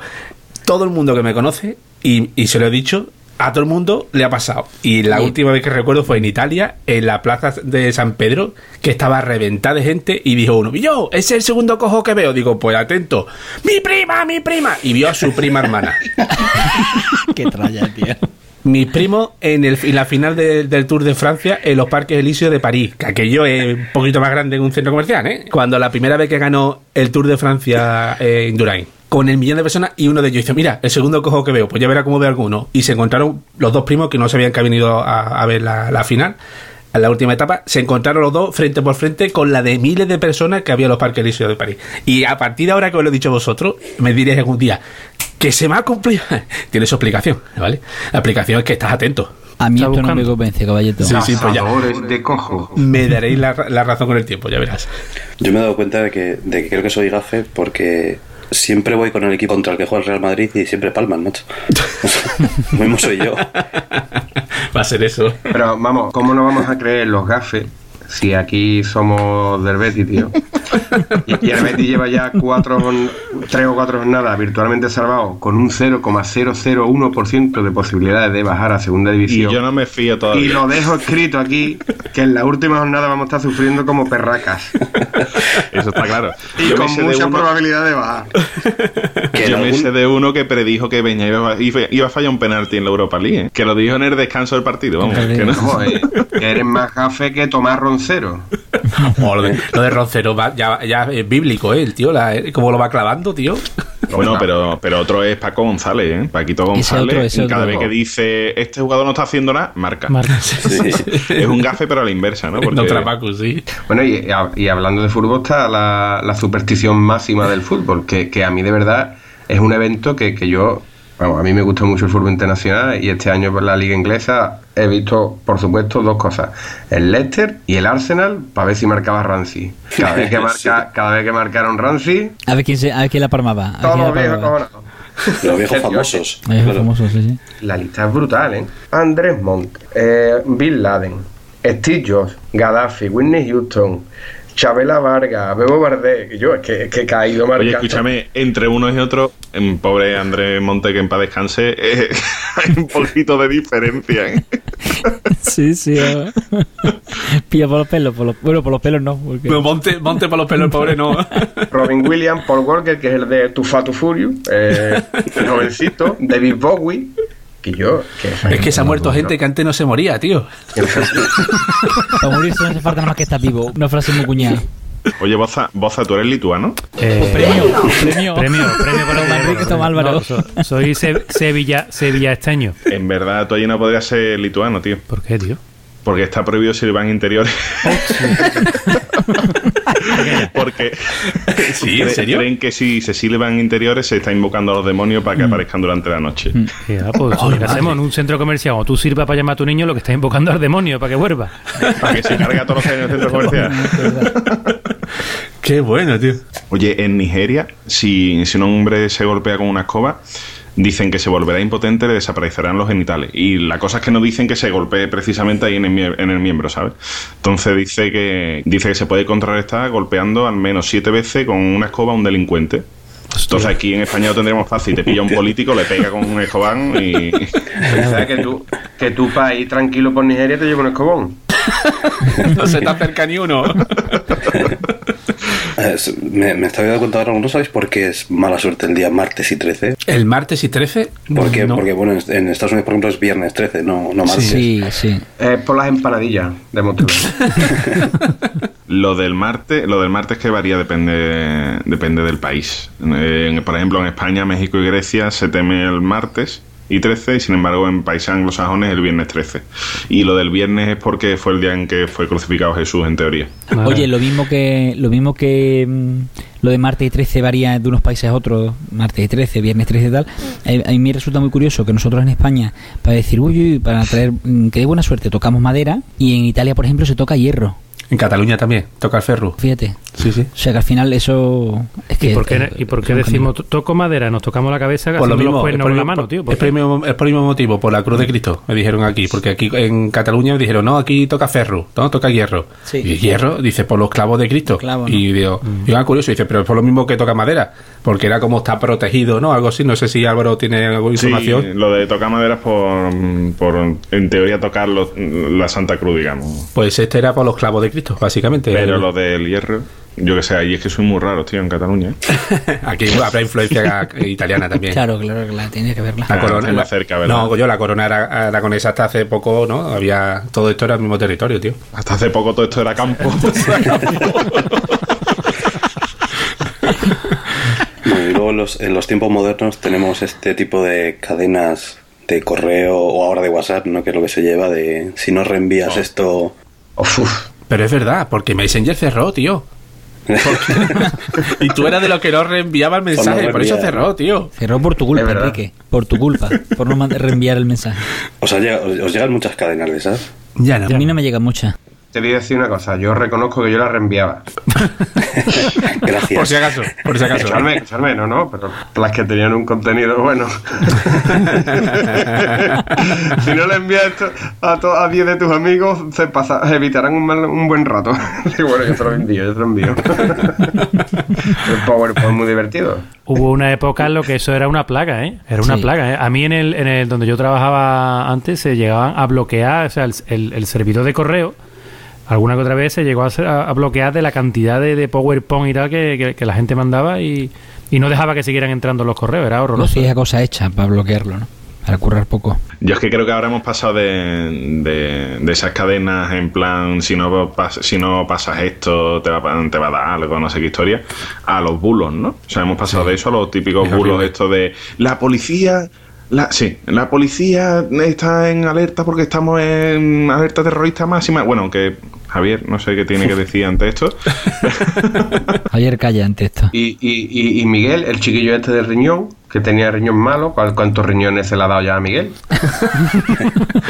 Todo el mundo que me conoce, y, y se lo he dicho, a todo el mundo le ha pasado. Y la Sí. última vez que recuerdo fue en Italia, en la plaza de San Pedro, que estaba reventada de gente, y dijo uno, "Y yo, ese es el segundo cojo que veo. Digo, pues atento, mi prima, mi prima. Y vio a su prima hermana. <laughs> Qué tralla, tío. Mis primos en, el, en la final de- del Tour de Francia en los Parques Elíseos de París, que aquello es un poquito más grande que un centro comercial, ¿eh? Cuando la primera vez que ganó el Tour de Francia eh, en Durain, con el millón de personas y uno de ellos dice, mira, el segundo cojo que veo, pues ya verá cómo ve alguno. Y se encontraron los dos primos que no sabían que habían ido a, a ver la, la final. A la última etapa se encontraron los dos frente por frente con la de miles de personas que había en los parques Elíseos de París. Y a partir de ahora que os lo he dicho vosotros, me diréis algún día que se me ha cumplido. <laughs> Tiene su explicación, ¿vale? La explicación es que estás atento. A mí esto no me convence, caballito. Sí, sí, pues ya. De cojo. Me daréis la, la razón con el tiempo, ya verás. Yo me he dado cuenta de que, de que creo que soy gafe porque siempre voy con el equipo contra el que juega el Real Madrid y siempre palman, macho. Lo <laughs> mismo soy yo. Va a ser eso. Pero vamos, ¿cómo no vamos a creer los gafes si aquí somos del Betis, tío? Y, <laughs> y el Betis lleva ya cuatro, tres o cuatro jornadas virtualmente salvado con un 0,001% de posibilidades de bajar a segunda Y división. yo no me fío Y todavía. lo dejo escrito aquí, que en la última jornada vamos a estar sufriendo como perracas. Eso está claro. Y Yo me con mucha uno- probabilidad de bajar. Que Yo me algún- sé de uno que predijo que Peña iba, a- iba iba a fallar un penalti en la Europa League. ¿eh? Que lo dijo en el descanso del partido. Vamos, que no. Joder, que eres más gafe que Tomás Roncero. <laughs> Oh, lo, de, lo de Roncero va- ya, ya es bíblico, ¿eh? El tío, la, ¿cómo lo va clavando, tío? Bueno, pero, pero otro es Paco González, ¿eh? Paquito Ese González. otro, ese y cada otro. vez que dice este jugador no está haciendo nada, marca. Marca. <laughs> Es un gafe, pero a la inversa, ¿no? <laughs> Porque No Trapacu, sí. Bueno, y, y hablando de fútbol está la, la superstición máxima del fútbol, que, que a mí de verdad es un evento que, que yo, vamos, a mí me gusta mucho el fútbol internacional y este año por la liga inglesa he visto, por supuesto, dos cosas, el Leicester y el Arsenal, para ver si marcaba Ramsey. Cada vez que, <laughs> marca, cada vez que marcaron Ramsey, A ver quién, se, a ver quién la palmaba. A ver todos los viejos palmaba. cojonados. Los viejos famosos. Sí, sí. La lista es brutal, ¿eh? Andrés Montt, eh, Bill Laden, Steve Jobs, Gaddafi, Whitney Houston, Chabela Vargas, Bebo Bardet, que yo es que, es que he caído marcando. Oye, escúchame, entre unos y otros, en pobre Andrés Monte, que en paz descanse, eh, <laughs> hay un poquito de diferencia. ¿eh? <laughs> Sí, sí. eh. <laughs> Pilla por los pelos. Por los, bueno, por los pelos no. Porque... Pero monte, monte para los pelos, el pobre no. Robin Williams, Paul Walker, que es el de Tu Fatu Furious, eh, el jovencito, David Bowie, que yo... Que Es que se ha muerto gente que antes no se moría, tío. Para morirse no hace falta nada más que estar vivo. Una frase muy cuñada. Oye, Boza, Boza, ¿tú eres lituano? Eh, Premio, premio. Premio, premio para Toma Enrique, toma Álvaro. No, so- soy se- Sevilla, Sevilla esteño. En verdad, tú allí no podrías ser lituano, tío. ¿Por qué, tío? Porque está prohibido silbar en interiores. <laughs> Porque Sí, ¿en cre- serio? creen que si se silban interiores se está invocando a los demonios para que aparezcan durante la noche. Ya, pues, <laughs> ¿qué hacemos en un centro comercial? O tú sirvas para llamar a tu niño, lo que estás invocando al demonio para que vuelva. Para que se carga todos los hay en el centro comercial. Qué bueno, tío. Oye, en Nigeria, si, si un hombre se golpea con una escoba, dicen que se volverá impotente, le desaparecerán los genitales. Y la cosa es que no dicen que se golpee precisamente ahí en el, en el miembro, ¿sabes? Entonces dice que dice que se puede contrarrestar golpeando al menos siete veces con una escoba a un delincuente. Entonces aquí en España lo tendremos fácil. Te pilla un político, le pega con un escobán y... <laughs> Sea, que tú, que tú para ir tranquilo por Nigeria te lleva un escobón. <laughs> No se te acerca ni uno. <laughs> Eh, es- me, me estaba dando cuenta ahora, ¿no sabéis por qué es mala suerte el día martes y 13? El martes y 13. Porque, no. porque bueno, en Estados Unidos, por ejemplo, es viernes 13, no, no martes. Sí, sí. Es por las empanadillas de Montreal. <laughs> Lo del martes, lo del martes que varía depende, depende del país. En- por ejemplo, en España, México y Grecia se teme el martes y 13 y sin embargo en países anglosajones el viernes 13. Y lo del viernes es porque fue el día en que fue crucificado Jesús en teoría. Vale. Oye, lo mismo que lo mismo que mm, lo de martes y 13 varía de unos países a otros, martes y 13, viernes 13 y tal. A, a mí me resulta muy curioso que nosotros en España, para decir, uy, uy, para traer mm, que dé buena suerte, tocamos madera y en Italia, por ejemplo, se toca hierro. En Cataluña también, toca el ferro. Fíjate. Sí, sí. O sea que al final eso es que ¿Y por qué, y por qué son decimos to- toco madera? Nos tocamos la cabeza Por lo los mismo, cuernos por, con la mano, tío. ¿por es por el mismo, es por el mismo motivo, por la cruz de Cristo, me dijeron aquí, porque aquí en Cataluña me dijeron, no, aquí toca ferro, no, toca hierro. Sí. Y hierro, dice, por los clavos de Cristo. Clavos, ¿no? Y digo, y ah, curioso, dice, pero es por lo mismo que toca madera, porque era como está protegido, ¿no? Algo así, no sé si Álvaro tiene alguna Sí, información. lo de tocar madera es por, por en teoría tocar los- la Santa Cruz, digamos. Pues este era por los clavos de Cristo, básicamente. Pero lo del hierro, yo que sé, ahí es que soy muy raro, tío, en Cataluña. ¿eh? <laughs> Aquí habrá influencia <laughs> italiana también. Claro, claro, que la tiene que verla. La Ah, corona, más cerca, ¿verdad? no, yo la corona ara- aragonesa hasta hace poco, ¿no? Había todo esto era el mismo territorio, tío. Hasta hace poco todo esto era campo. <laughs> Bueno, y luego en los, en los tiempos modernos tenemos este tipo de cadenas de correo o ahora de WhatsApp, ¿no? Que es lo que se lleva de si no reenvías esto. Uf, Pero es verdad, porque Messenger cerró, tío. <laughs> y tú eras de los que no reenviaba el mensaje, no por eso cerró, tío. Cerró por tu culpa. Enrique. Por tu culpa. Por no reenviar el mensaje. <laughs> O sea, os, llegan muchas cadenas de esas. Ya no. A mí no me llega mucha. Te voy a decir una cosa. Yo reconozco que yo la reenviaba. <laughs> Gracias. Por si acaso, por si acaso. Escuchadme, escuchadme, no, no, pero las que tenían un contenido bueno. <laughs> si no le envías esto a, to- a 10 de tus amigos, se pasa, evitarán un, mal- un buen rato. <laughs> y bueno, yo te lo envío, yo te lo envío. El PowerPoint es muy divertido. Hubo una época en lo que eso era una plaga, ¿eh? Era una Sí. plaga, ¿eh? A mí en el, en el donde yo trabajaba antes se llegaban a bloquear, o sea, el, el- el servidor de correo, alguna que otra vez se llegó a, ser- a- a bloquear de la cantidad de, de PowerPoint y tal que, que- que la gente mandaba y, y no dejaba que siguieran entrando los correos, era No horroroso. sé, esa cosa hecha para bloquearlo, ¿no? Para currar poco. Yo es que creo que ahora hemos pasado de, de, de esas cadenas en plan, si no, pas- si no pasas esto, te va, a- te va a dar algo, no sé qué historia, a los bulos, ¿no? O sea, hemos pasado de eso a los típicos Es bulos horrible. estos de la policía... La, sí, la policía está en alerta porque estamos en alerta terrorista máxima. Bueno, aunque Javier, no sé qué tiene que decir ante esto. <laughs> Ayer calla ante esto. Y, y, y, y Miguel, el chiquillo este del riñón, que tenía riñón malo, ¿cuál- ¿cuántos riñones se le ha dado ya a Miguel? <laughs>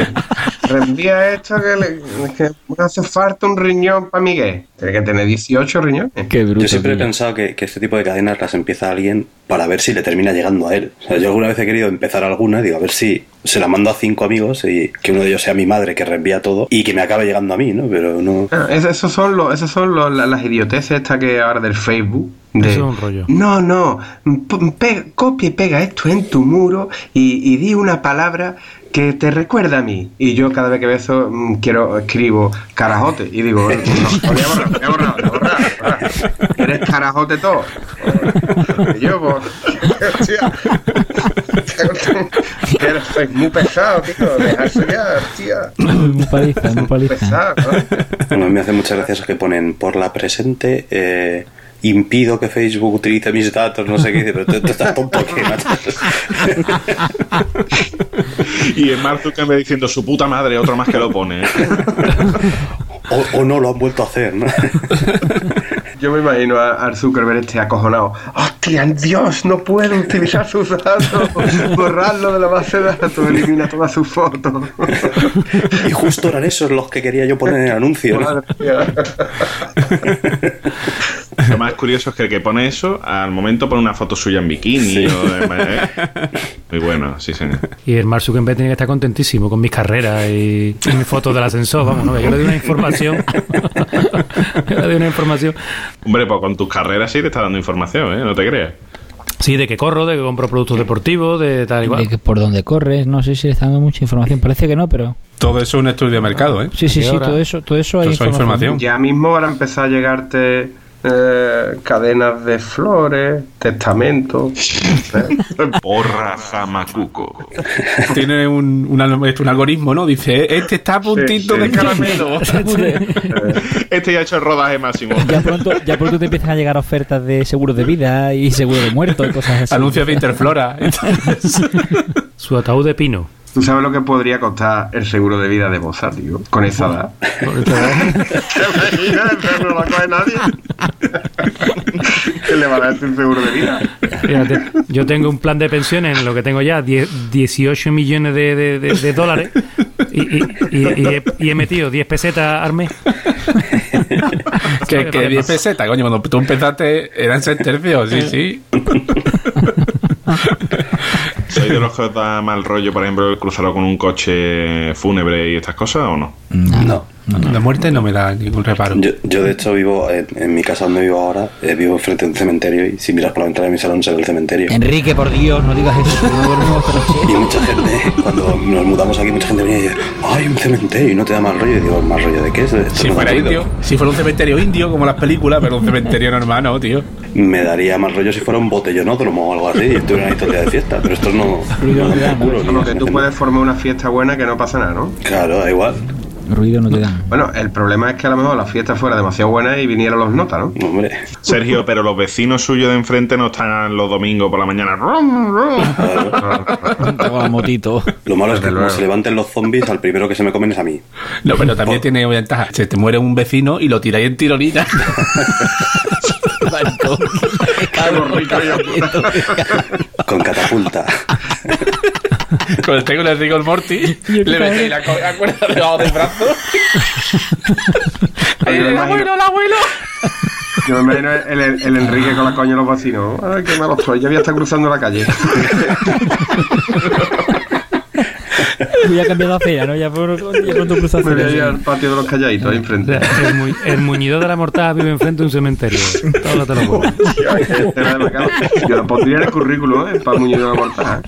Reenvía esto que, le, que hace falta un riñón para Miguel. Tiene que tener 18 riñones. Qué bruto. Yo siempre he pensado que, que este tipo de cadenas las empieza alguien para ver si le termina llegando a él. O sea, yo alguna vez he querido empezar alguna, digo, a ver si se la mando a cinco amigos y que uno de ellos sea mi madre que reenvía todo y que me acabe llegando a mí, ¿no? Pero no. Ah, es- esos son, los, esos son los- las idioteces estas que ahora del Facebook. De, Eso es un rollo. No, no, p- pe- copia y pega esto en tu muro y, y di una palabra que te recuerda a mí. Y yo cada vez que veo eso mm, quiero, escribo carajote y digo, no, no, voy a borrar, voy a borrar, voy a borrar, voy a borrar. Eres carajote todo. Y <laughs> yo, pues, <laughs> <laughs> eres muy pesado, tío, dejarse ya, hostia. Muy paliza, muy paliza. Pesado, ¿no? Bueno, me hace muchas gracias que ponen por la presente. eh, Impido que Facebook utilice mis datos, no sé qué dice, pero tú, tú estás tonto que y en Mark Zuckerberg diciendo su puta madre, otro más que lo pone. O, o no lo han vuelto a hacer, ¿no? <laughs> Yo me imagino a, al Zuckerberg este acojonado. ¡Hostia, Dios! No puedo utilizar sus datos. <laughs> Borrarlo de la base de datos. Elimina todas sus fotos. <laughs> Y justo eran esos los que quería yo poner en el anuncio. ¿no? <laughs> Lo más curioso es que el que pone eso, al momento pone una foto suya en bikini. o de- ¿eh? Muy bueno, sí, señor. Y el Mark Zuckerberg tiene que estar contentísimo con mis carreras y, y mis fotos del ascensor, vamos, ¿no? Yo le doy una información. <laughs> yo le doy una información. Hombre, pues con tus carreras sí te está dando información, ¿eh? No te creas. Sí, de que corro, de que compro productos deportivos, de tal y De cual. que por donde corres, no sé si le está dando mucha información. Parece que no, pero. Todo eso es un estudio de mercado, ¿eh? Sí, sí, ¿Qué sí, todo eso, todo eso hay Todo eso hay información. Ya mismo van a empezar a llegarte eh, cadenas de flores, testamentos. ¿eh? <laughs> Porra Zamacuco. Tiene un, un, un algoritmo, ¿no? Dice, este está a puntito sí. de caramelo. <laughs> <laughs> Este ya ha hecho el rodaje máximo. Ya pronto, ya pronto te empiezan a llegar ofertas de seguros de vida y seguro de muerto y cosas así. Anuncios de Interflora. Su ataúd de pino. ¿Tú sabes lo que podría costar el seguro de vida de Boza, tío? Con esa edad. ¿Te imaginas? Eso no lo coge nadie. <laughs> ¿Qué le va a dar este seguro de vida? Fíjate, yo tengo un plan de pensiones en lo que tengo ya 10 18 millones de, de- de- de dólares y, y- y- y he, y he metido 10 pesetas al mes. <laughs> que, que 10 pesetas, coño, cuando tú empezaste eran 6 tercios, sí, sí. <laughs> ¿Soy de los que os da mal rollo, por ejemplo, el cruzarlo con un coche fúnebre y estas cosas o no? No. La muerte no me da ningún reparo. Yo, yo, de hecho vivo en, en mi casa donde vivo ahora, eh, vivo enfrente de un cementerio y si miras por la ventana de mi salón se ve el cementerio. Enrique, por Dios, no digas eso. No. <laughs> Y mucha gente, cuando nos mudamos aquí, mucha gente venía y dice, ¡ay, un cementerio! Y no te da mal rollo. Y digo, ¿mal rollo de qué? Esto Si no fuera ruido". indio, si fuera un cementerio indio, como las películas, pero un cementerio normal, no, tío. Me daría más rollo si fuera un botellonódromo o algo así y todo el día de fiesta. Pero estos no, no no tú nada. puedes formar una fiesta buena que no pasa nada, ¿no? Claro, da igual. Ruido no te dan. Bueno, el problema es que a lo mejor la fiesta fuera demasiado buena y vinieran los notas, ¿no? No, Hombre, Sergio, pero los vecinos suyos de enfrente no están los domingos por la mañana. rum, rum. Con la motito. lo malo es que como se levanten los zombies, al primero que se me comen es a mí. No, pero también tiene ventaja. Se te muere un vecino y lo tiráis en tironita. <laughs> Con catapulta. <laughs> Cuando tengo el rigor morty, le metéis la, la cuerda debajo del brazo. <laughs> ¡Ay, Yo me el abuelo, el abuelo! Yo me imagino el, el- el Enrique con la coña de los vecinos. Ay, qué malo estoy. Ya voy a estar cruzando la calle. <laughs> Ya ha cambiado de acera, ¿no? Ya, por, ya pronto cruza Me voy a ir al patio de los calladitos ahí O enfrente. sea, el, mu- el muñido de la mortaja vive enfrente de un cementerio. Todo te lo puedo. <laughs> Yo lo pondría en el currículum, ¿eh? Para Muñoz de la Mortaja.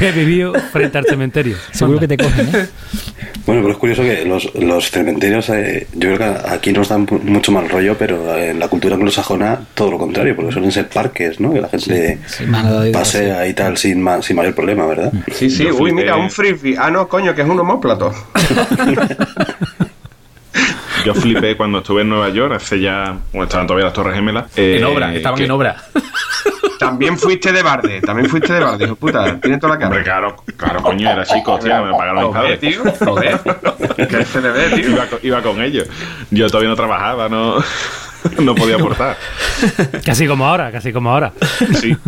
He vivido frente al cementerio. Seguro que te cogen, ¿eh? Bueno, pero es curioso que los, los cementerios, eh, yo creo que aquí nos dan mucho mal rollo, pero en la cultura anglosajona todo lo contrario, porque suelen ser parques, ¿no? Que la gente Sí, de- pasea y tal sin, ma- sin mayor problema, ¿verdad? Sí, sí. Yo Uy, mira, un frisbee. Ah, no, coño, que es un homóplato. <laughs> Yo flipé cuando estuve en Nueva York, hace ya, bueno, estaban todavía las Torres Gemelas. eh, En obra, estaban que- en obra. <laughs> También fuiste de barde. También fuiste de barde, hijo puta. Tiene toda la cara. Hombre, claro, claro, coño, era chico, hostia, me pagaron mis Joder, padres. tío. Joder. <laughs> ¿Qué se le ve, tío? Iba con, iba con ellos. Yo todavía no trabajaba, no, <laughs> no podía aportar. <laughs> Casi como ahora, casi como ahora. Sí. <laughs>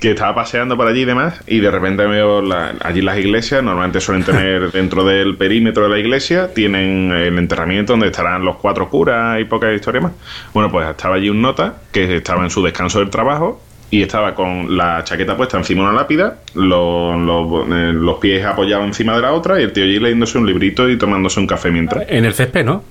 que estaba paseando por allí y demás, y de repente veo la- allí las iglesias, normalmente suelen tener dentro del perímetro de la iglesia, tienen el enterramiento donde estarán los cuatro curas y pocas historias más. Bueno, pues estaba allí un nota que estaba en su descanso del trabajo y estaba con la chaqueta puesta encima de una lápida, los, los- eh, los pies apoyados encima de la otra y el tío allí leyéndose un librito y tomándose un café mientras. En el césped, ¿no?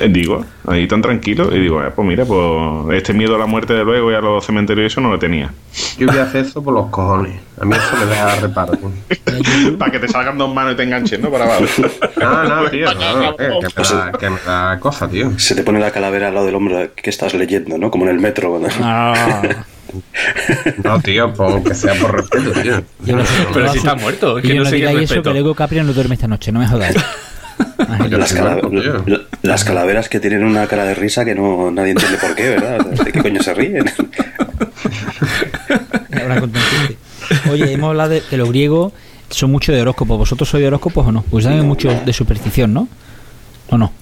Eh, Digo, ahí tan tranquilo. Y digo, eh, pues mira, pues este miedo a la muerte de luego y a los cementerios y eso no lo tenía. Yo voy a hacer eso por los cojones. A mí eso me deja reparo. <laughs> Para que te salgan dos manos y te enganchen, ¿no? Para abajo. No, no, tío. No, eh, que, me da, que me da cosa, tío. Se te pone la calavera al lado del hombro que estás leyendo, ¿no? Como en el metro. Cuando... Ah, No, tío, por, que sea por respeto, tío. yo no sé. Pero si está muerto, es Y que no no sé qué eso, respeto. que luego Capri no duerme esta noche, no me Las, cala- calaveras que tienen una cara de risa que no nadie entiende por qué, ¿verdad? ¿De qué coño se ríen? Oye, hemos hablado de que los griegos son mucho de horóscopos. ¿Vosotros sois de horóscopos o no? Pues saben mucho de superstición, ¿no? ¿O no?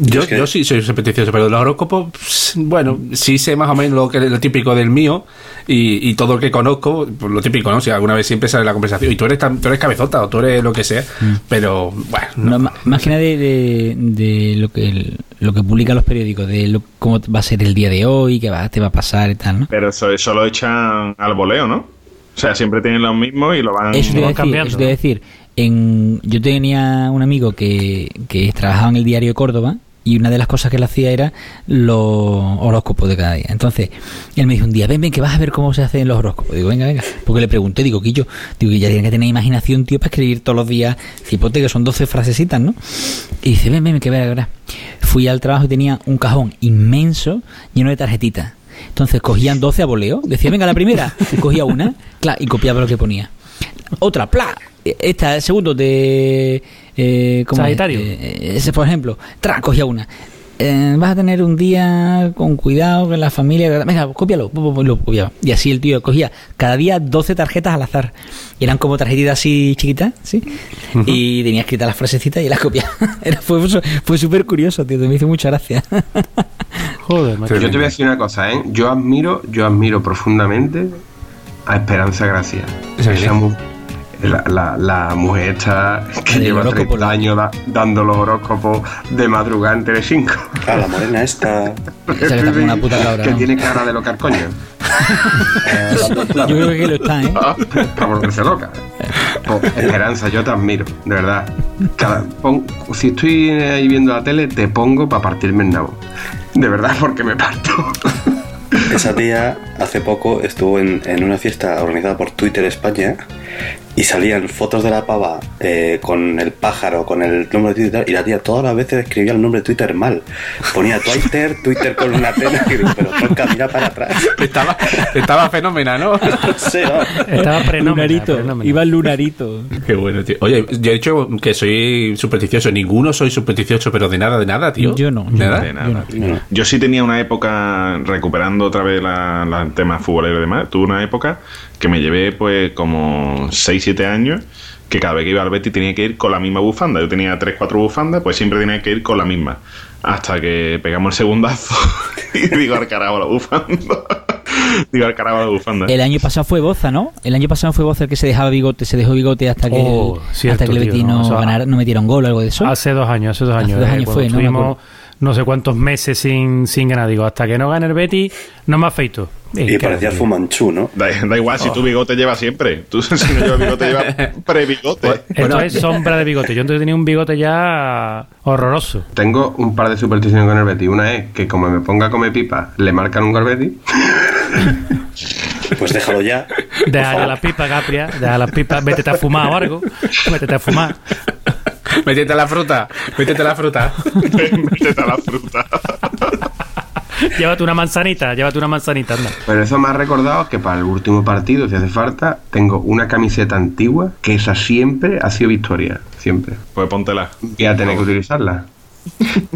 Yo, Es que- yo sí soy supersticioso, pero los horóscopos, bueno, sí sé más o menos lo que lo típico del mío y, y todo lo que conozco, pues lo típico, ¿no? Si alguna vez siempre sale la conversación. Y tú eres, tan- tú eres cabezota o tú eres lo que sea, pero bueno, no. No, ma- más que nada de, de, de lo que lo que publican los periódicos, de lo- cómo va a ser el día de hoy, qué va, te va a pasar y tal, ¿no? Pero eso, eso lo echan al voleo, ¿no? O sea, siempre tienen los mismos y lo van... Eso te iba a van decir, cambiando, eso te a ¿no? decir. En, yo tenía un amigo que, que trabajaba en el diario Córdoba y una de las cosas que él hacía era los horóscopos de cada día. Entonces, él me dijo un día, ven, ven, que vas a ver cómo se hacen los horóscopos. Digo, venga, venga. Porque le pregunté, digo, que yo, digo, que ya tiene que tener imaginación, tío, para escribir todos los días, cipote, que son 12 frasecitas, ¿no? Y dice, ven, ven, que verás, verás. fui al trabajo y tenía un cajón inmenso lleno de tarjetitas. Entonces cogían 12 a voleo, decía, venga, la primera, cogía una, claro, y copiaba lo que ponía. Otra, pla, esta, segundo, de... Eh. Sagitario. Eh, ese, por ejemplo, tra, cogía una. Eh, vas a tener un día con cuidado con la familia. Venga, cópialo. Lo copiaba. Y así el tío cogía cada día 12 tarjetas al azar. Y eran como tarjetitas así chiquitas, ¿sí? Y tenía escritas las frasecitas y las copiaba. <laughs> Era, fue fue súper curioso, tío. Me hizo mucha gracia. Joder, macho. Yo te voy a decir una cosa, ¿eh? Yo admiro, yo admiro profundamente a Esperanza Gracia. ¿Esa Esa mu- la, la, la mujer esta que lleva horóscopo, 30 la- años da- dando los horóscopos de madrugada en Telecinco. Ah, la morena esta. <laughs> Esa que una puta cabra, que ¿no? tiene cara de locar coño. <laughs> Yo creo que lo está, ¿eh? Para volverse loca. Po- Esperanza, yo te admiro, de verdad. Cada- pon- si estoy ahí viendo la tele, te pongo para partirme el nabo. De verdad, porque me parto. Esa tía hace poco estuvo en, en una fiesta organizada por Twitter España y salían fotos de la pava eh, con el pájaro, con el nombre de Twitter y la tía todas las veces escribía el nombre de Twitter mal. Ponía Twitter, Twitter con una digo, pero toca, mira para atrás. Estaba, estaba fenómena, ¿no? Estaba lunarito. Iba el lunarito. Qué bueno, tío. Oye, yo he dicho que soy supersticioso. Ninguno soy supersticioso, pero de nada, de nada, tío. Yo no. De nada. Yo no. Yo sí tenía una época, recuperando otra vez el tema futbolero y demás, tuve una época que me llevé pues como 6-7 años, que cada vez que iba al Betis tenía que ir con la misma bufanda. Yo tenía 3-4 bufandas, pues siempre tenía que ir con la misma. Hasta que pegamos el segundazo <laughs> y digo al carajo la bufanda. <laughs> digo al carajo la bufanda. El año pasado fue Boza, ¿no? El año pasado fue Boza el que se dejaba bigote, se dejó bigote hasta que, Oh, cierto, hasta que el Betis no, no, eso- ganara- no metieron gol o algo de eso. Hace dos años, hace dos Hace años. dos eh, años cuando fue, ¿no? Me estuvimos acuerdo. no sé cuántos meses sin, sin ganar. Digo, hasta que no gane el Betis, no me afeito. Y parecía Fumanchu, ¿no? Da, da igual, Oh. si tu bigote lleva siempre. Tú <laughs> si no llevas bigote, lleva pre-bigote. Pues, Esto Bueno, es sombra de bigote. Yo entonces tenía un bigote ya horroroso. Tengo un par de supersticiones con el Betis. Una es que como me ponga a comer pipa, le marcan un gol Betis. Pues déjalo ya. Deja la pipa, Capria. Deja la pipa. Vétete a fumar o algo. Vétete a fumar. Métete la fruta. Métete la fruta. Métete a la fruta. <laughs> <laughs> Llévate una manzanita. Llévate una manzanita, anda. Pero eso me ha recordado que para el último partido, si hace falta, tengo una camiseta antigua que esa siempre ha sido victoria. Siempre. Pues póntela. Voy a tener que utilizarla.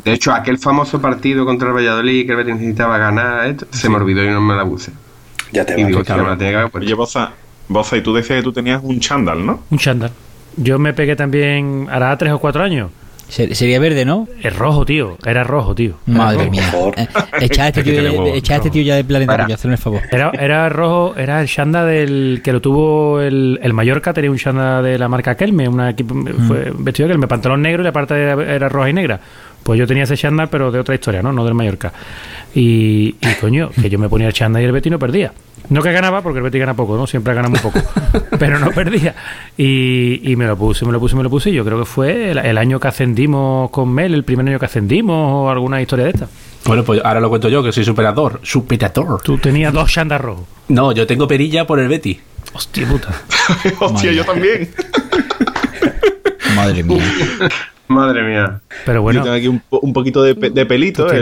De hecho, aquel famoso partido contra el Valladolid que el Betis necesitaba ganar, esto, se me olvidó y no me la puse. Ya te Y digo, va. me la tenía que haber puesto. Oye, Boza, Boza, y tú decías que tú tenías un chándal, ¿no? Un chándal. Yo me pegué también, hará tres o cuatro años. Se- Sería verde, ¿no? Es rojo, tío. Era rojo, tío. Madre por mía. Echa a <laughs> este Es que tío, echa a este tío ya de planetario, hazle el favor. Era, era rojo, era el Shanda del que lo tuvo el, el Mallorca, tenía un Shanda de la marca Kelme, una equipo, fue vestido de Kelme, pantalón negro y la parte era, era roja y negra. Pues yo tenía ese Shanda, pero de otra historia, ¿no? No del Mallorca. Y, y coño, que yo me ponía el Shanda y el Betis no perdía. No que ganaba, porque el Betis gana poco, ¿no? Siempre gana muy poco. <laughs> pero no perdía. Y, y me lo puse, me lo puse, me lo puse. Y yo creo que fue el, el año que ascendimos con Mel, el primer año que ascendimos o alguna historia de esta. Bueno, pues ahora lo cuento yo, que soy superador. Superador. Tú tenías dos Shandas rojos. No, yo tengo perilla por el Betty. Hostia puta. <laughs> Hostia, yo también. Madre mía. <laughs> Madre mía. Pero bueno. yo tengo aquí un, un poquito de, de pelito. Tú un-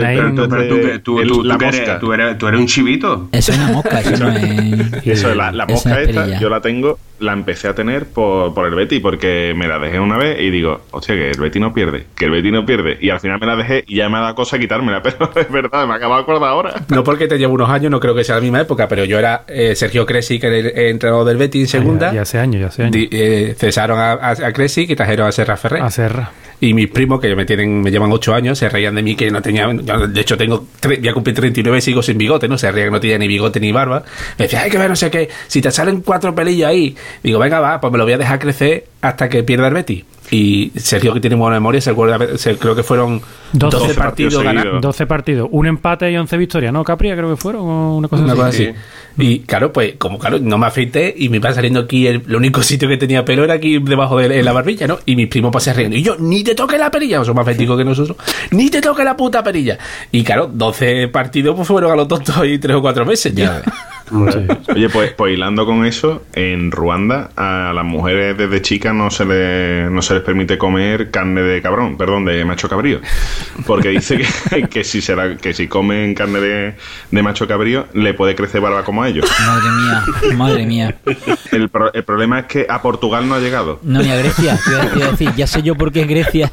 Pero tú, de- que- tú, el- tú- la eres, mosca. tú eres- tú eres un chivito. Eso es una mosca, eso no es. <laughs> Eso, la, la Esa mosca es esta, yo la tengo, la empecé a tener por, por el Betty, porque me la dejé una vez y digo, hostia, que el Betty no pierde, que el Betty no pierde. Y al final me la dejé y ya me ha dado cosa quitármela, <laughs> pero es verdad, me acabo de acordar ahora. No porque te llevo unos años, no creo que sea la misma época, pero yo era eh, Sergio Cresi, que era el el entrenador del Betty en segunda. Ya, ya hace años, ya hace años. Di- eh, cesaron a, a, a Cresi y trajeron a Serra Ferrer. A Serra. Y mis primos, que me tienen me llevan ocho años, se reían de mí que no tenía. yo, de hecho, tengo ya cumplí 39 y sigo sin bigote, ¿no? Se reían que no tenía ni bigote ni barba. Me decía, hay que ver, no sé qué. Si te salen cuatro pelillos ahí, digo, venga, va, pues me lo voy a dejar crecer hasta que pierda el Betty. Y Sergio, que tiene buena memoria, se acuerda, se- creo que fueron 12, 12 partidos partidos ganados. seguidos. 12 partidos, un empate y 11 victorias, ¿no? Capria creo que fueron, o una cosa Una así. cosa así. Sí. Y claro, pues, como claro, no me afeité y me iba saliendo aquí, el, el único sitio que tenía pelo era aquí debajo de en la barbilla, ¿no? Y mis primos pasan riendo. Y yo, ni te toque la perilla, son más afeiticos que nosotros, ni te toque la puta perilla. Y claro, 12 partidos pues fueron a los tontos ahí tres o cuatro meses. Ya. Oye, pues, pues hilando con eso, en Ruanda a las mujeres desde chicas no se les, no se les permite comer carne de cabrón, perdón, de macho cabrío. Porque dice que, <laughs> que si será, que si comen carne de, de macho cabrío, le puede crecer barba como a ellos. Madre mía, madre mía. El, pro- el problema es que a Portugal no ha llegado. No, ni a Grecia. Te a decir, ya sé yo por qué es Grecia.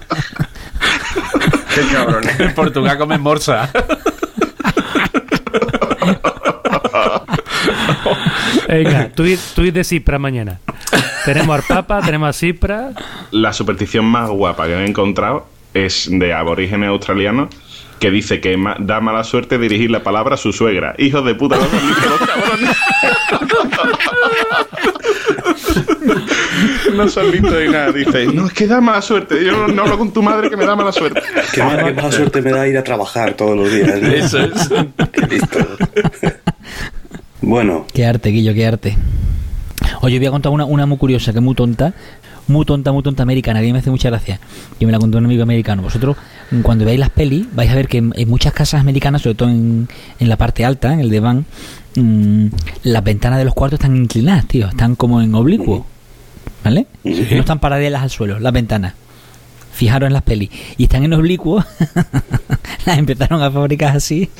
Qué cabrón. En Portugal comen morsa. <laughs> Venga, tweet, tweet de Cipra mañana. Tenemos al Papa, tenemos a Cipra. La superstición más guapa que he encontrado es de aborígenes australianos que dice que ma- da mala suerte dirigir la palabra a su suegra. Hijos de puta, no son listos los cabrones. No son listos de nada. Dice, no, es que da mala suerte. Yo no, no hablo con tu madre que me da mala suerte. Qué mala, qué mala suerte me da ir a trabajar todos los días. ¿no? Eso es. Qué listo. Bueno, Qué arte, Guillo, qué arte. Oye, voy a contar una, una muy curiosa, que es muy tonta. Muy tonta, muy tonta americana, que me hace mucha gracia. Que me la contó un amigo americano. Vosotros, cuando veáis las pelis, vais a ver que en, en muchas casas americanas, sobre todo en, en la parte alta, en el diván, mm, las ventanas de los cuartos están inclinadas, tío. Están como en oblicuo. ¿Vale? No están paralelas al suelo, las ventanas. Fijaros en las pelis. Y están en oblicuo. <laughs> las empezaron a fabricar así.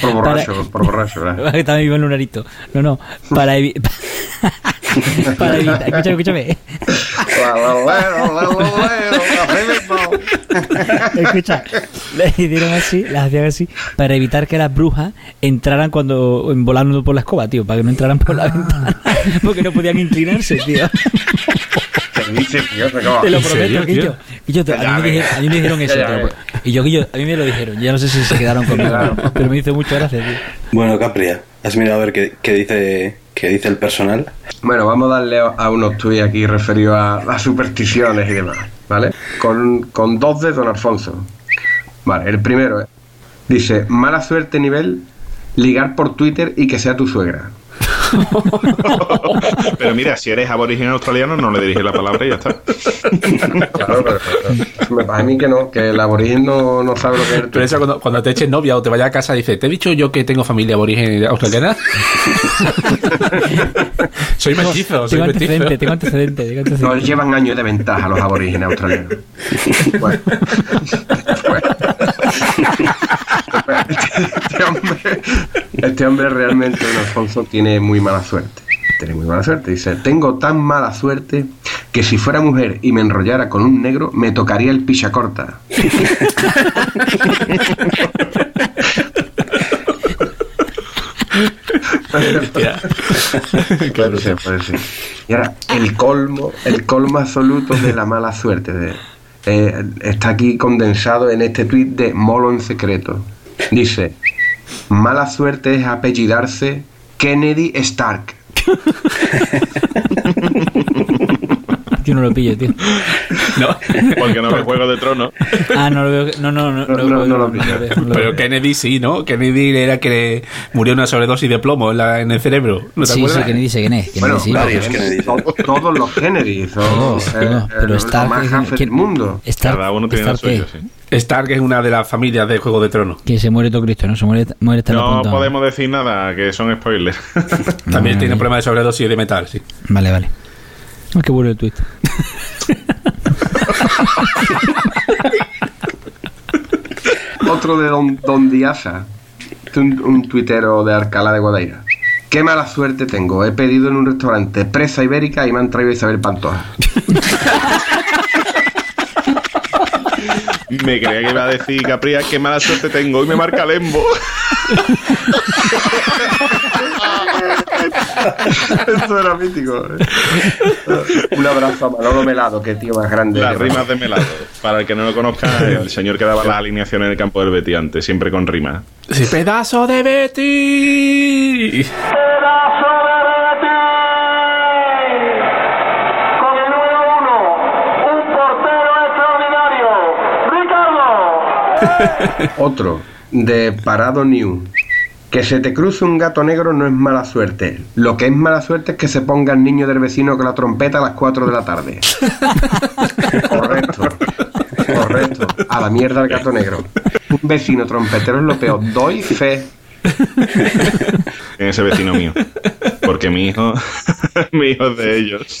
Por Para- borracho, por borracho, ¿verdad? estaba vivo el lunarito. No, no, para evitar. <laughs> para evitar. <laughs> Escúchame, escúchame. Escucha, las hicieron así, las hacían así, para evitar que las brujas entraran cuando volando por la escoba, tío, para que no entraran por la ventana, porque no podían inclinarse, tío. Te lo ¿En prometo? Guillo. Guillo, te- a, mí me dijeron, a mí me dijeron eso, Y yo, Guillo, a mí me lo dijeron. Ya no sé si se quedaron conmigo, <laughs> pero me hizo mucha gracia, tío. bueno, Capria, ¿has mirado a ver qué, qué dice, qué dice el personal? Bueno, vamos a darle a unos tuits aquí referidos a, a supersticiones y demás, ¿vale? Con, con dos de Don Alfonso. Vale, el primero ¿eh? dice, mala suerte nivel, ligar por Twitter y que sea tu suegra. <laughs> Pero mira, si eres aborigen australiano, no le diriges la palabra y ya está. Claro, pero, pero me parece a mí que no, que el aborigen no, no sabe lo que es el Pero eso cuando, cuando te eches novia o te vayas a casa, dice, ¿te he dicho yo que tengo familia aborigen australiana? <laughs> soy mestizo, soy Tengo mestizo. antecedentes, tengo antecedentes, tengo Nos antecedentes. llevan años de ventaja los aborígenes australianos. <laughs> Bueno, pues, este, hombre, este hombre realmente, don Alfonso, tiene muy mala suerte. Tiene muy mala suerte. Dice, tengo tan mala suerte que si fuera mujer y me enrollara con un negro, me tocaría el picha corta. Puede ser, puede ser. Y ahora, el colmo, el colmo absoluto de la mala suerte. de- eh, está aquí condensado en este tuit de Molo en secreto. Dice, mala suerte es apellidarse Kennedy Stark. <laughs> Yo no lo pillo, tío. <laughs> No, Porque no ve Juego de Tronos. Ah, no lo veo. No, no, no. No, no, lo veo, pillo. veo, pero veo. Kennedy sí, ¿no? Kennedy era que le murió una sobredosis de plomo en, la- en el cerebro. ¿No te Sí, sí? Kennedy sé quién es. Kennedy Bueno, sí. varios Kennedy. to- todos los Kennedy Todos, eh, todos, eh, pero los Stark. del ¿quién- mundo. Stark, Cada uno tiene lo Stark, suyo, ¿qué? sí. Stark es una de las familias de Juego de Tronos. Que se muere todo Cristo, ¿no? Se muere, muere No podemos decir nada, que son spoilers. <laughs> También tiene problemas de sobredosis de metal, sí. Vale, vale. Ah, qué bueno el tweet. Otro de Don, don Diaza, un, un tuitero de Alcalá de Guadaira. Qué mala suerte tengo. He pedido en un restaurante presa ibérica y me han traído Isabel Pantoja. Me creía que iba a decir Capria, qué mala suerte tengo. Hoy me marca Lembo. <laughs> <laughs> Esto era mítico. ¿eh? Un abrazo a Manolo Melado, que tío más grande. Las de- rimas de Melado. Para el que no lo conozca, <laughs> el señor que daba las alineaciones en el campo del Betis antes, siempre con rimas. Sí, pedazo de Betty. Con el número uno, un portero extraordinario, Ricardo. Otro, de Parado New. Que se te cruce un gato negro no es mala suerte. Lo que es mala suerte es que se ponga el niño del vecino con la trompeta a las 4 de la tarde. <laughs> Correcto. Correcto. A la mierda el gato negro. Un vecino trompetero es lo peor. Doy fe. tiene ese vecino mío. Porque mi hijo, <laughs> mi hijo es de ellos.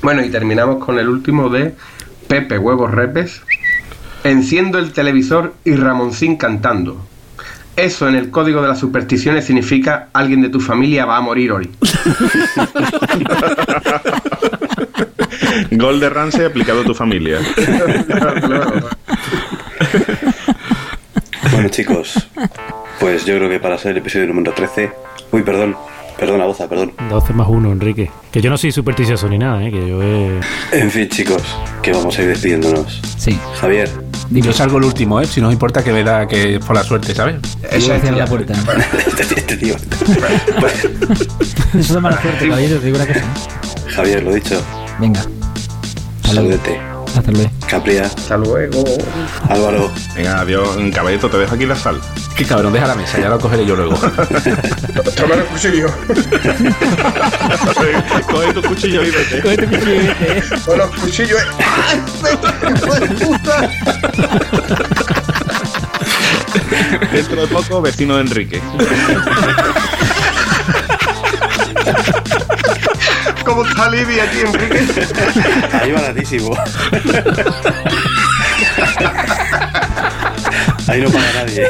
Bueno, y terminamos con el último de Pepe Huevos Repes. Enciendo el televisor y Ramoncín cantando. Eso en el código de las supersticiones significa alguien de tu familia va a morir hoy. <laughs> Gol de Ramsey aplicado a tu familia. <laughs> Bueno, chicos, pues yo creo que para ser el episodio número 13. Uy, perdón, perdona, Boza, perdón. 12 más 1, Enrique. Que yo no soy supersticioso ni nada, ¿eh? que yo he... En fin, chicos, que vamos a ir despidiéndonos. Sí. Javier, Yo salgo el último, ¿eh? Si no os importa que me da que por la suerte, ¿sabes? A cerrar la puerta. <laughs> tío. Eso es mala suerte, caballero, te digo una cosa. Javier, lo dicho, Venga. Saludete. Hasta luego. Capria, Hasta luego. Álvaro, Venga, adiós, caballito, te dejo aquí la sal. Qué cabrón, deja la mesa, ya lo cogeré yo luego. <laughs> Toma <laughs> el cuchillo. Coge tu cuchillo y vete. Con los cuchillos. Dentro de poco, vecino de Enrique. <laughs> ¿Cómo está Libia aquí, Enrique? <laughs> ahí baratísimo. <laughs> ahí no paga nadie.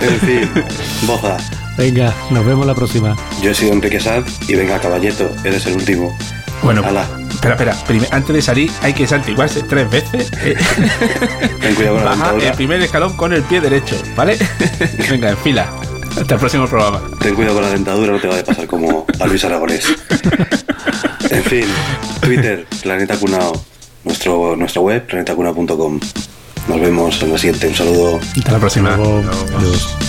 en fin, Boza, Venga, nos vemos la próxima. yo he sido Enrique Sanz y venga, caballeto, eres el último. Bueno, Hala. espera, espera. Antes de salir hay que santiguarse tres veces. eh, Ten cuidado con la Baja dentadura. el primer escalón con el pie derecho, ¿vale? <laughs> Venga, en fila. Hasta el próximo programa. Ten cuidado con la dentadura, no te vaya a pasar como a Luis Aragonés. <laughs> en fin, Twitter, Planeta Cunao, nuestro, nuestra web, planetacunao.com. Nos vemos en la siguiente. Un saludo. Hasta la próxima. Luego, adiós.